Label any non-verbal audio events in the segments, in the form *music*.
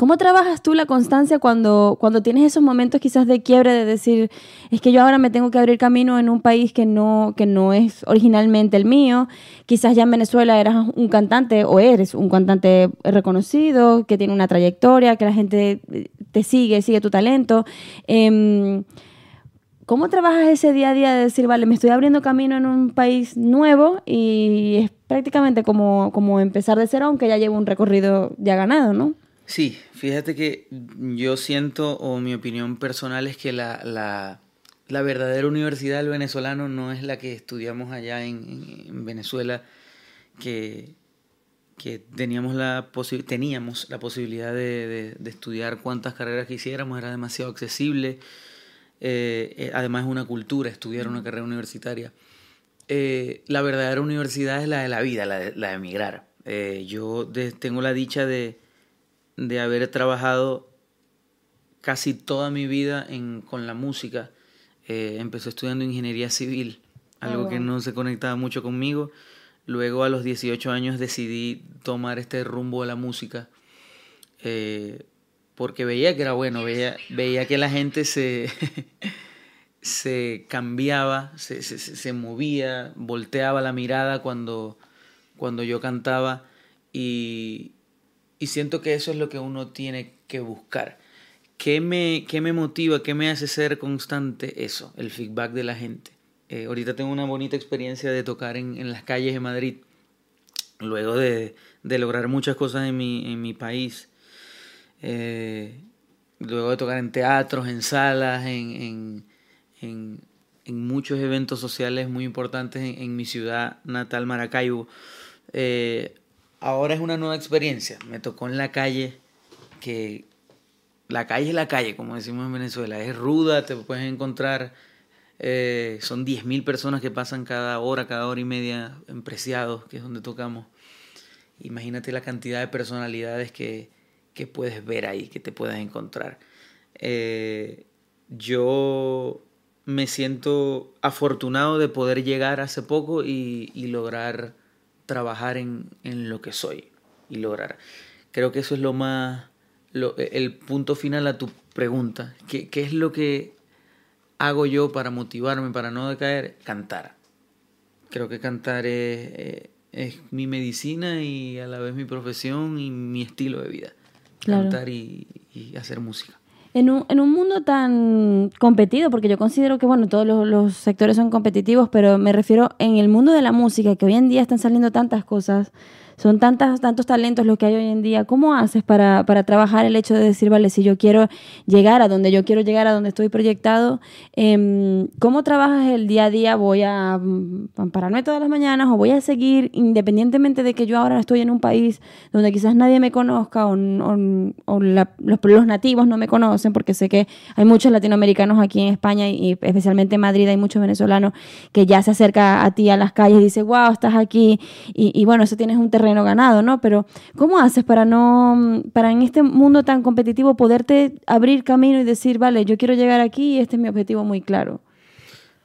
¿Cómo trabajas tú la constancia cuando, cuando tienes esos momentos quizás de quiebre de decir, es que yo ahora me tengo que abrir camino en un país que no, que no es originalmente el mío? Quizás ya en Venezuela eras un cantante o eres un cantante reconocido, que tiene una trayectoria, que la gente te sigue, sigue tu talento. Em, ¿Cómo trabajas ese día a día de decir, vale, me estoy abriendo camino en un país nuevo y es prácticamente como, como empezar de cero, aunque ya llevo un recorrido ya ganado, ¿no? Sí, fíjate que yo siento, o mi opinión personal es que la, la, la verdadera universidad del venezolano no es la que estudiamos allá en, en Venezuela, que, que teníamos la, teníamos la posibilidad de, de, estudiar cuantas carreras quisiéramos, era demasiado accesible. Eh, eh, además es una cultura estudiar una carrera universitaria. Eh, la verdadera universidad es la de la vida, la de, la de emigrar. yo tengo la dicha de de haber trabajado casi toda mi vida en, con la música. Empecé estudiando ingeniería civil, algo que no se conectaba mucho conmigo. Luego a los 18 años decidí tomar este rumbo de la música eh, porque veía que era bueno, veía, veía que la gente se, *laughs* se cambiaba, se, se, se, movía, volteaba la mirada cuando, cuando yo cantaba y, y siento que eso es lo que uno tiene que buscar. ¿Qué me, qué me motiva, qué me hace ser constante? Eso, el feedback de la gente. Eh, ahorita tengo una bonita experiencia de tocar en, en las calles de Madrid, luego de, de, lograr muchas cosas en mi, en mi país. Eh, luego de tocar en teatros, en salas, en, en, en, muchos eventos sociales muy importantes en, mi ciudad natal, Maracaibo. Eh, ahora es una nueva experiencia. Me tocó en la calle, que la calle es la calle, como decimos en Venezuela. Es ruda, te puedes encontrar. Eh, son 10.000 personas que pasan cada hora, cada hora y media en Preciados, que es donde tocamos. Imagínate la cantidad de personalidades que, que puedes ver ahí, que te puedes encontrar. Eh, yo me siento afortunado de poder llegar hace poco y, lograr trabajar en, en lo que soy y lograr. Creo que eso es lo más, el punto final a tu pregunta. ¿Qué, ¿Qué, es lo que hago yo para motivarme, para no decaer? Cantar. Creo que cantar es, eh, es mi medicina y a la vez mi profesión y mi estilo de vida. Cantar y, y hacer música. En un, en un mundo tan competido, porque yo considero que, bueno, todos los, los, sectores son competitivos, pero me refiero en el mundo de la música, que hoy en día están saliendo tantas cosas, son tantas, tantos talentos los que hay hoy en día. ¿Cómo haces para, para, trabajar el hecho de decir, vale, si yo quiero llegar a donde yo quiero llegar, a donde estoy proyectado, eh, ¿cómo trabajas el día a día? ¿Voy a mm, pararme todas las mañanas o voy a seguir, independientemente de que yo ahora estoy en un país donde quizás nadie me conozca o, la, los, nativos no me conocen, porque sé que hay muchos latinoamericanos aquí en España y especialmente en Madrid hay muchos venezolanos que ya se acerca a ti a las calles y dice, wow, estás aquí. Y bueno, eso tienes un terreno ganado, ¿no? Pero ¿cómo haces para no, para en este mundo tan competitivo poderte abrir camino y decir, vale, yo quiero llegar aquí y este es mi objetivo muy claro?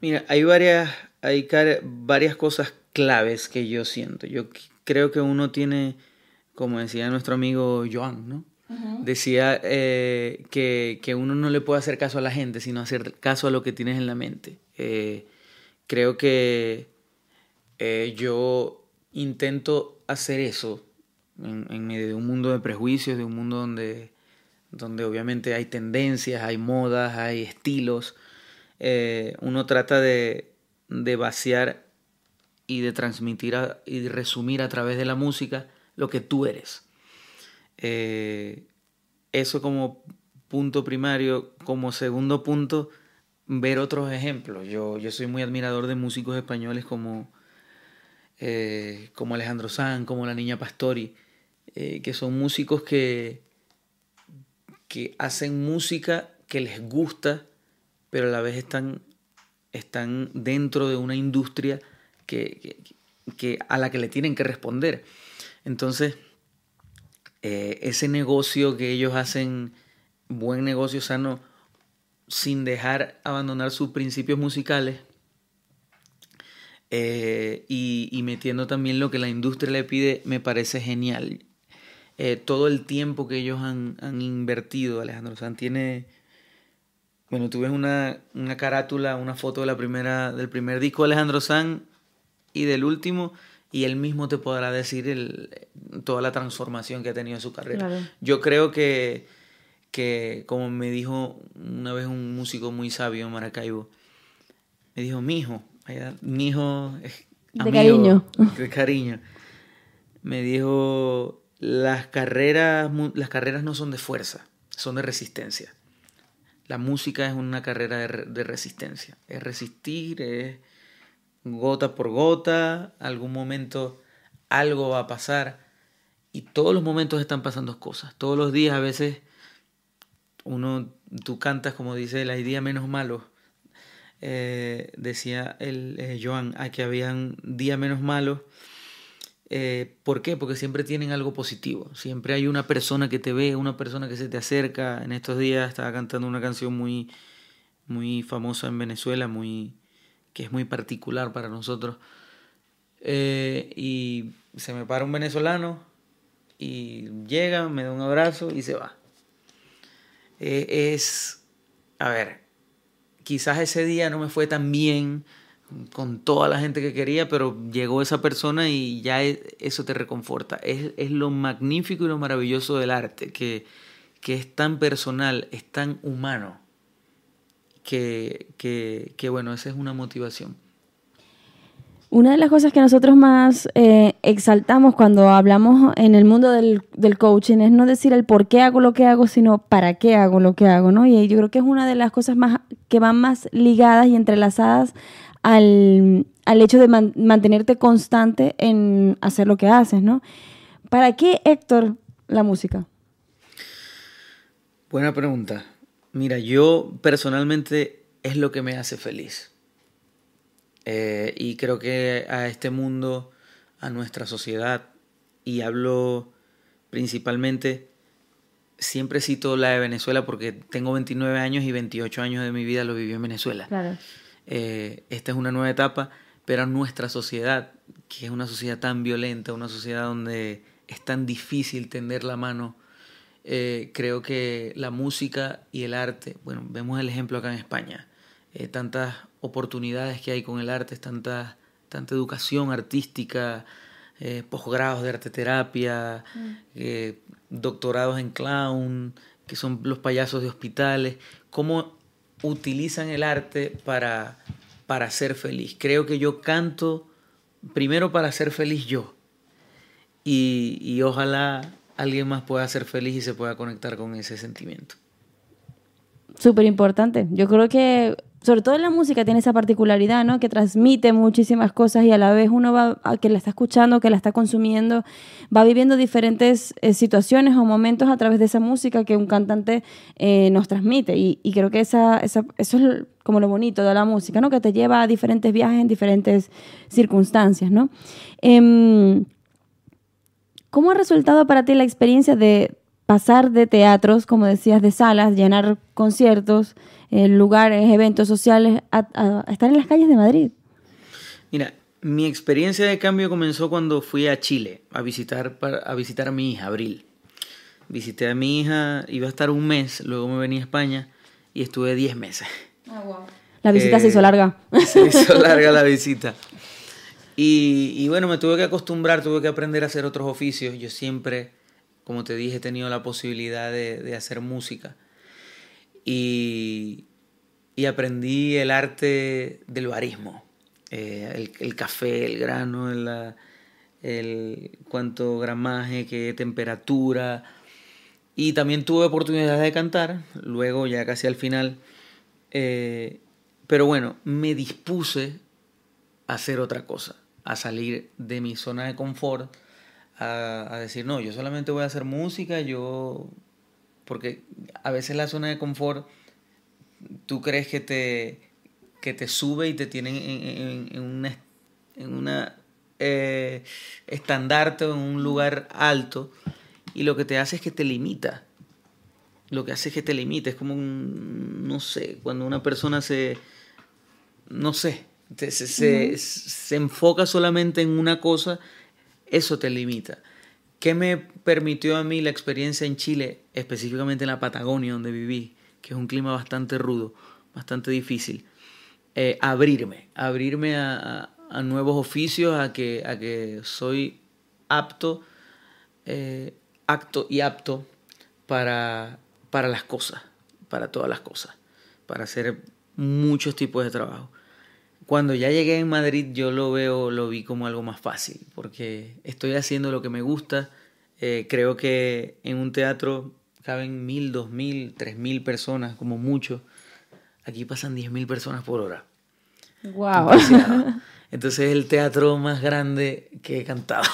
Mira, hay varias, hay varias cosas claves que yo siento. Yo creo que uno tiene, como decía nuestro amigo Joan, ¿no? Decía eh, que, que, uno no le puede hacer caso a la gente, sino hacer caso a lo que tienes en la mente. Eh, creo que eh, yo intento hacer eso en, medio de un mundo de prejuicios, de un mundo donde, donde obviamente hay tendencias, hay modas, hay estilos. Eh, uno trata de, de, vaciar y de transmitir a, y de resumir a través de la música lo que tú eres. Eh, eso como punto primario. Como segundo punto, ver otros ejemplos. Yo, yo soy muy admirador de músicos españoles como, eh, como Alejandro Sanz, como la Niña Pastori, eh, que son músicos que, que hacen música que les gusta, pero a la vez están, están dentro de una industria que, que, a la que le tienen que responder. Entonces, eh, ese negocio que ellos hacen, buen negocio sano, sin dejar abandonar sus principios musicales eh, y, metiendo también lo que la industria le pide, me parece genial. Eh, todo el tiempo que ellos han, invertido, Alejandro San tiene... Bueno, tú ves una, una, carátula, una foto de la primera, del primer disco de Alejandro San y del último, y él mismo te podrá decir el, toda la transformación que ha tenido en su carrera. Yo creo que que como me dijo una vez un músico muy sabio en Maracaibo, me dijo, mi mi hijo es de cariño. De cariño. Me dijo, las carreras, las carreras no son de fuerza, son de resistencia. La música es una carrera de, de resistencia. Es resistir, es gota por gota, algún momento algo va a pasar. Y todos los momentos están pasando cosas. Todos los días a veces uno, tú cantas como dice la idea menos malo. Eh, decía el eh, Joan, a que habían días menos malos. Eh, ¿Por qué? Porque siempre tienen algo positivo. Siempre hay una persona que te ve, una persona que se te acerca. En estos días estaba cantando una canción muy, muy famosa en Venezuela, muy, que es muy particular para nosotros. y se me para un venezolano y llega, me da un abrazo y se va. Es, a ver, quizás ese día no me fue tan bien con toda la gente que quería, pero llegó esa persona y ya e, eso te reconforta. Es, es lo magnífico y lo maravilloso del arte, que, que es tan personal, es tan humano, que, que, que bueno, esa es una motivación. Una de las cosas que nosotros más eh, exaltamos cuando hablamos en el mundo del, coaching es no decir el por qué hago lo que hago, sino para qué hago lo que hago, ¿no? Y yo creo que es una de las cosas más que van más ligadas y entrelazadas al, hecho de mantenerte constante en hacer lo que haces, ¿no? ¿Para qué, Héctor, la música? Buena pregunta. Mira, yo personalmente es lo que me hace feliz. Eh, y creo que a este mundo, a nuestra sociedad, y hablo principalmente, siempre cito la de Venezuela porque tengo 29 años y 28 años de mi vida lo viví en Venezuela. Eh, esta es una nueva etapa, pero a nuestra sociedad, que es una sociedad tan violenta, una sociedad donde es tan difícil tender la mano, eh, creo que la música y el arte, bueno, vemos el ejemplo acá en España, tantas oportunidades que hay con el arte, tanta, tanta educación artística, eh, posgrados de arte terapia, mm. eh, doctorados en clown, que son los payasos de hospitales, cómo utilizan el arte para, para ser feliz. Creo que yo canto primero para ser feliz yo y, y ojalá alguien más pueda ser feliz y se pueda conectar con ese sentimiento. Súper importante. Yo creo que sobre todo la música tiene esa particularidad, ¿no? Que transmite muchísimas cosas y a la vez uno va, a que la está escuchando, que la está consumiendo, va viviendo diferentes eh, situaciones o momentos a través de esa música que un cantante eh, nos transmite. Y, creo que esa, esa, eso es como lo bonito de la música, ¿no? Que te lleva a diferentes viajes en diferentes circunstancias, ¿no? Em, ¿Cómo ha resultado para ti la experiencia de pasar de teatros, como decías, de salas, llenar conciertos, eh, lugares, eventos sociales, a, estar en las calles de Madrid? Mira, mi experiencia de cambio comenzó cuando fui a Chile a visitar, a visitar a mi hija, Abril. Visité a mi hija, iba a estar un mes, luego me venía a España y estuve 10 meses. Ah, la visita se hizo eh, larga. Se hizo *laughs* larga la visita. Y, y, bueno, me tuve que acostumbrar, tuve que aprender a hacer otros oficios. Yo siempre como te dije, he tenido la posibilidad de, hacer música. Y, aprendí el arte del barismo, eh, el, café, el grano, el, cuánto gramaje, qué temperatura. Y también tuve oportunidad de cantar, luego ya casi al final. Eh, Pero bueno, me dispuse a hacer otra cosa, a salir de mi zona de confort, a decir, no, yo solamente voy a hacer música, yo... Porque a veces la zona de confort, tú crees que te, que te sube y te tienen en, en, una, en una eh, estandarte o en un lugar alto y lo que te hace es que te limita. Lo que hace es que te limita. Es como un, no sé, cuando una persona se, no sé, se, se, se enfoca solamente en una cosa, eso te limita. ¿Qué me permitió a mí la experiencia en Chile, específicamente en la Patagonia donde viví, que es un clima bastante rudo, bastante difícil? Eh, abrirme, abrirme a, nuevos oficios, a que, a que soy apto, eh, acto y apto para, para las cosas, para todas las cosas, para hacer muchos tipos de trabajo. Cuando ya llegué en Madrid yo lo veo, lo vi como algo más fácil, porque estoy haciendo lo que me gusta. Eh, creo que en un teatro caben mil, dos mil, tres mil personas, como mucho. Aquí pasan diez mil personas por hora. Wow. *laughs* Entonces es el teatro más grande que he cantado.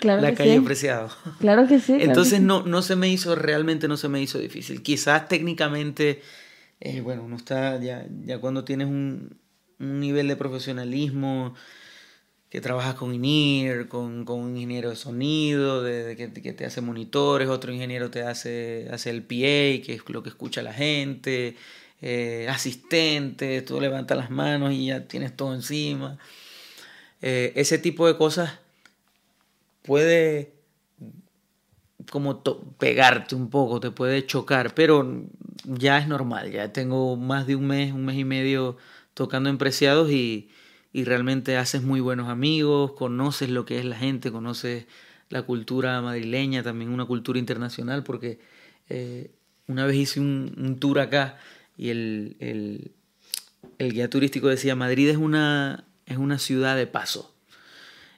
Claro la que calle sí. Preciado. Claro que sí. claro Entonces que sí. no, no se me hizo, realmente no se me hizo difícil. Quizás técnicamente, eh, bueno, uno está ya, ya cuando tienes un, un nivel de profesionalismo, que trabajas con INIR, con, con un ingeniero de sonido, de, que, te hace monitores, otro ingeniero te hace, hace el PA, que es lo que escucha la gente, eh, asistente, tú levantas las manos y ya tienes todo encima. Eh, ese tipo de cosas puede como pegarte un poco, te puede chocar, pero ya es normal, ya tengo más de un mes, un mes y medio tocando en Preciados y, y realmente haces muy buenos amigos, conoces lo que es la gente, conoces la cultura madrileña, también una cultura internacional, porque eh, una vez hice un, un tour acá y el, el, guía turístico decía, Madrid es una, es una ciudad de paso,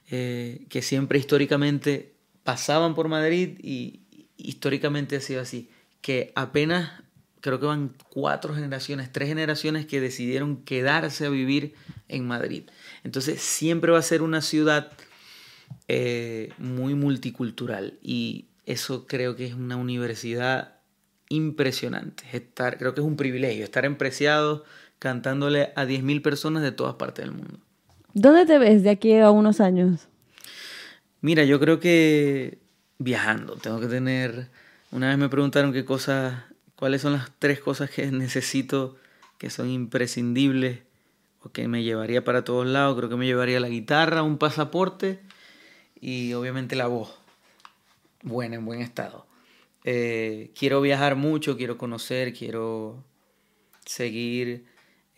eh, que siempre históricamente pasaban por Madrid y históricamente ha sido así, que apenas creo que van cuatro generaciones, tres generaciones que decidieron quedarse a vivir en Madrid. Entonces siempre va a ser una ciudad eh, muy multicultural y eso creo que es una universidad impresionante. Estar, creo que es un privilegio estar en Preciados cantándole a 10.000 personas de todas partes del mundo. ¿Dónde te ves de aquí a unos años? Mira, yo creo que viajando, tengo que tener... Una vez me preguntaron qué cosas cuáles son las tres cosas que necesito que son imprescindibles o que me llevaría para todos lados. Creo que me llevaría la guitarra, un pasaporte y obviamente la voz buena, en buen estado. Eh, quiero viajar mucho, quiero conocer, quiero seguir,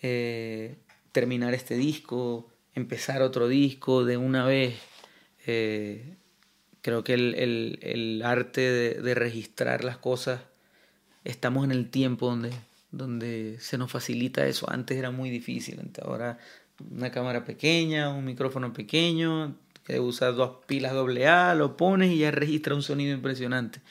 eh, terminar este disco, empezar otro disco de una vez. Eh, creo que el, arte de registrar las cosas estamos en el tiempo donde, donde se nos facilita eso. Antes era muy difícil, ahora una cámara pequeña, un micrófono pequeño, que usas dos pilas AA, lo pones y ya registra un sonido impresionante.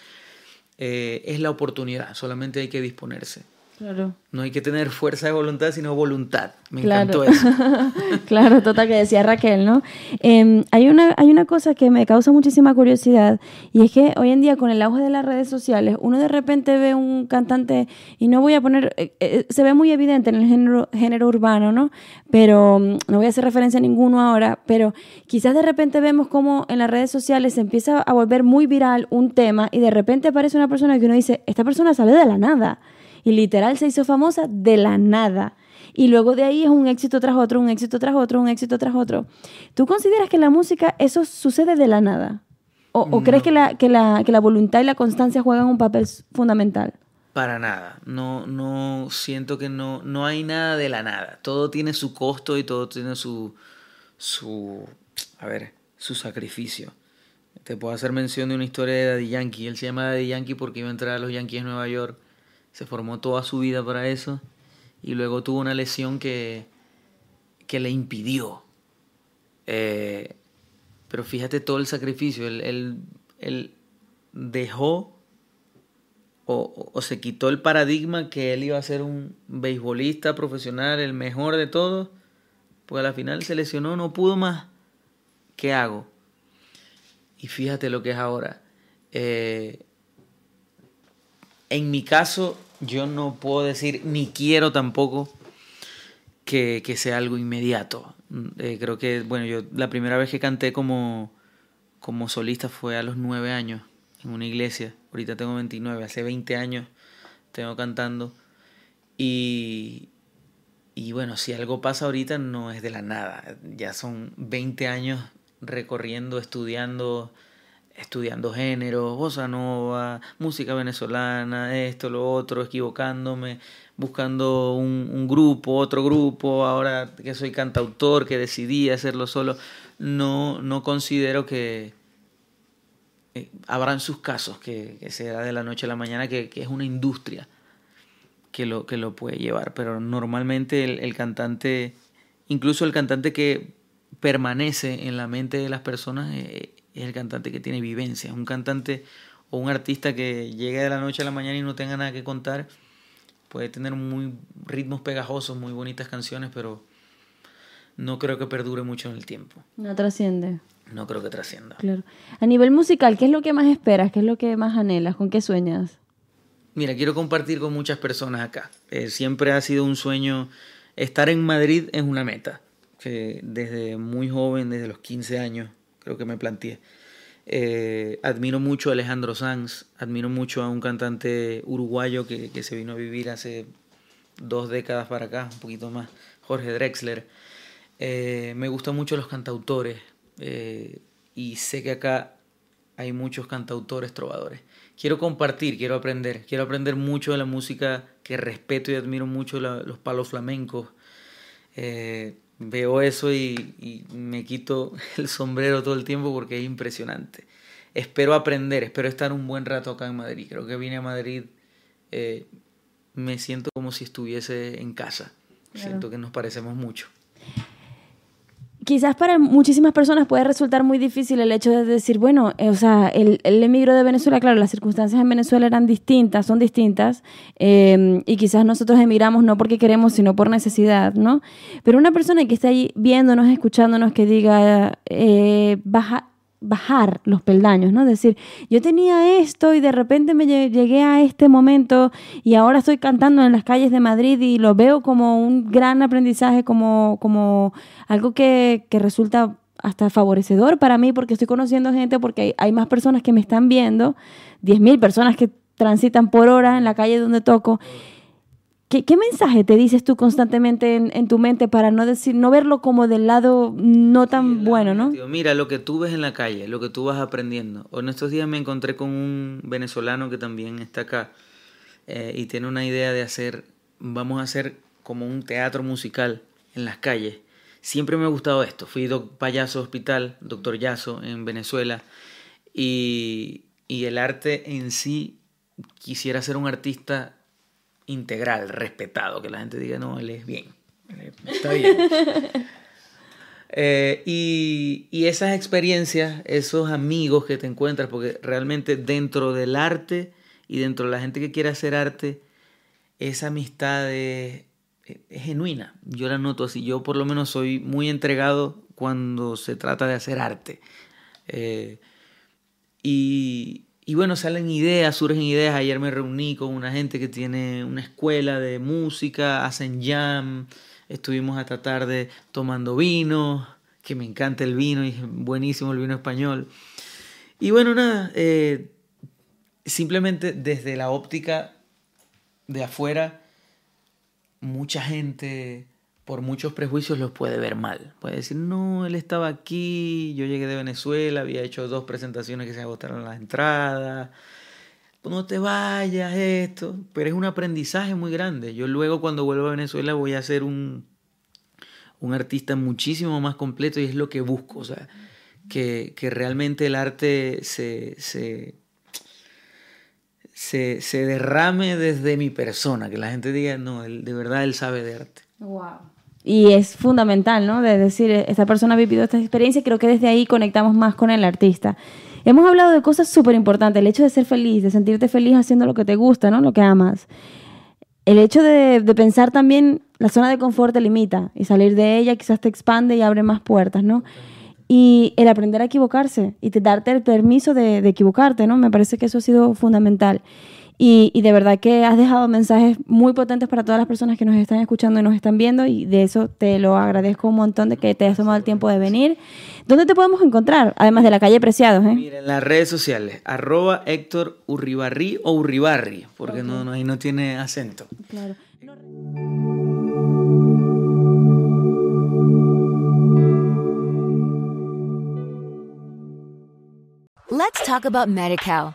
Eh, es la oportunidad, solamente hay que disponerse. Claro. No hay que tener fuerza de voluntad, sino voluntad. Me claro. encantó eso. *laughs* claro, total, que decía Raquel, ¿no? Eh, hay, una, hay una cosa que me causa muchísima curiosidad y es que hoy en día con el auge de las redes sociales, uno de repente ve un cantante, y no voy a poner, eh, eh, se ve muy evidente en el género, género urbano, ¿no? Pero no voy a hacer referencia a ninguno ahora, pero quizás de repente vemos como en las redes sociales se empieza a volver muy viral un tema y de repente aparece una persona que uno dice, esta persona sale de la nada y literal se hizo famosa de la nada. Y luego de ahí es un éxito tras otro, un éxito tras otro, un éxito tras otro. ¿Tú consideras que en la música eso sucede de la nada? ¿O, crees que la, que, la, que la voluntad y la constancia juegan un papel fundamental? Para nada. No, no siento que no, no hay nada de la nada. Todo tiene su costo y todo tiene su, su, a ver, su sacrificio. Te puedo hacer mención de una historia de Daddy Yankee. Él se llama Daddy Yankee porque iba a entrar a los Yankees en Nueva York. Se formó toda su vida para eso. Y luego tuvo una lesión que, que le impidió. Eh, pero fíjate todo el sacrificio. Él, él, dejó o, se quitó el paradigma que él iba a ser un beisbolista profesional, el mejor de todos, pues a la final se lesionó, no pudo más. ¿Qué hago? Y fíjate lo que es ahora. Eh, en mi caso, yo no puedo decir, ni quiero tampoco que, sea algo inmediato. Eh, creo que, bueno, yo la primera vez que canté como, como solista fue a los nueve años en una iglesia. Ahorita tengo 29, hace 20 años tengo cantando. Y, y bueno, si algo pasa ahorita no es de la nada. Ya son 20 años recorriendo, estudiando, estudiando género, bossa nova, música venezolana, esto, lo otro, equivocándome, buscando un, grupo, otro grupo, ahora que soy cantautor, que decidí hacerlo solo, no, no considero que, eh, habrán sus casos que, que sea de la noche a la mañana, que, es una industria que lo, que lo puede llevar, pero normalmente el, cantante, incluso el cantante que permanece en la mente de las personas, eh, es el cantante que tiene vivencia, un cantante o un artista que llegue de la noche a la mañana y no tenga nada que contar, puede tener muy ritmos pegajosos, muy bonitas canciones, pero no creo que perdure mucho en el tiempo. No trasciende no creo que trascienda. Claro. A nivel musical, ¿qué es lo que más esperas? ¿Qué es lo que más anhelas? ¿Con qué sueñas? Mira, quiero compartir con muchas personas acá. Eh, siempre ha sido un sueño. Estar en Madrid es una meta. Que desde muy joven, desde los 15 años, creo que me planteé. Eh, admiro mucho a Alejandro Sanz, admiro mucho a un cantante uruguayo que, que, se vino a vivir hace dos décadas para acá, un poquito más, Jorge Drexler. Eh, me gustan mucho los cantautores, eh, y sé que acá hay muchos cantautores, trovadores. Quiero compartir, quiero aprender, quiero aprender mucho de la música que respeto y admiro mucho los palos flamencos. Veo eso y, me quito *laughs* el sombrero todo el tiempo porque es impresionante. Espero aprender, espero estar un buen rato acá en Madrid. Creo que vine a Madrid, eh, me siento como si estuviese en casa. Siento que nos parecemos mucho quizás para muchísimas personas puede resultar muy difícil el hecho de decir, bueno, eh, o sea, el, el emigró de Venezuela, claro, las circunstancias en Venezuela eran distintas, son distintas, eh, y quizás nosotros emigramos no porque queremos, sino por necesidad, ¿no? Pero una persona que está ahí viéndonos, escuchándonos, que diga, eh, baja, bajar los peldaños, ¿no? Decir, yo tenía esto y de repente me llegué a este momento y ahora estoy cantando en las calles de Madrid y lo veo como un gran aprendizaje, como, como algo que, que resulta hasta favorecedor para mí porque estoy conociendo gente, porque hay, hay más personas que me están viendo, 10.000 personas que transitan por hora en la calle donde toco ¿Qué, mensaje te dices tú constantemente en, tu mente para no decir, no verlo como del lado no tan bueno, ¿no? Mira, lo que tú ves en la calle, lo que tú vas aprendiendo. En estos días me encontré con un venezolano que también está acá eh, y tiene una idea de hacer, vamos a hacer como un teatro musical en las calles. Siempre me ha gustado esto. Fui payaso hospital, doctor Yaso, en Venezuela. Y, y el arte en sí, quisiera ser un artista integral, respetado, que la gente diga, no, él es bien, está bien. *laughs* Eh, y, y, esas experiencias, esos amigos que te encuentras, porque realmente dentro del arte y dentro de la gente que quiere hacer arte, esa amistad es, genuina. Yo la noto así. Yo por lo menos soy muy entregado cuando se trata de hacer arte. Eh, y, y bueno, salen ideas, surgen ideas. Ayer me reuní con una gente que tiene una escuela de música, hacen jam. Estuvimos hasta tarde tomando vino, que me encanta el vino y es buenísimo el vino español. Y bueno, nada, eh, simplemente desde la óptica de afuera, mucha gente por muchos prejuicios los puede ver mal. Puede decir, no, él estaba aquí, yo llegué de Venezuela, había hecho dos presentaciones que se agotaron las entradas, no te vayas, esto. Pero es un aprendizaje muy grande. Yo luego cuando vuelvo a Venezuela voy a ser un, un artista muchísimo más completo y es lo que busco. O sea, que, que realmente el arte se, se, se, se derrame desde mi persona, que la gente diga, no, de verdad él sabe de arte. Wow. Y es fundamental, ¿no? De decir, esta persona ha vivido esta experiencia, creo que desde ahí conectamos más con el artista. Hemos hablado de cosas súper importantes, el hecho de ser feliz, de sentirte feliz haciendo lo que te gusta, ¿no? Lo que amas. El hecho de, pensar también, la zona de confort te limita y salir de ella quizás te expande y abre más puertas, ¿no? Y el aprender a equivocarse y te, darte el permiso de equivocarte, ¿no? Me parece que eso ha sido fundamental. Y, y, de verdad que has dejado mensajes muy potentes para todas las personas que nos están escuchando y nos están viendo y de eso te lo agradezco un montón de que te hayas tomado el tiempo de venir. ¿Dónde te podemos encontrar? Además de la calle Preciados, ¿eh? Mira, en las redes sociales, arroba Héctor Urribarri o Urribarri, porque okay. no, no, ahí no tiene acento. Claro. Let's talk about MediCal.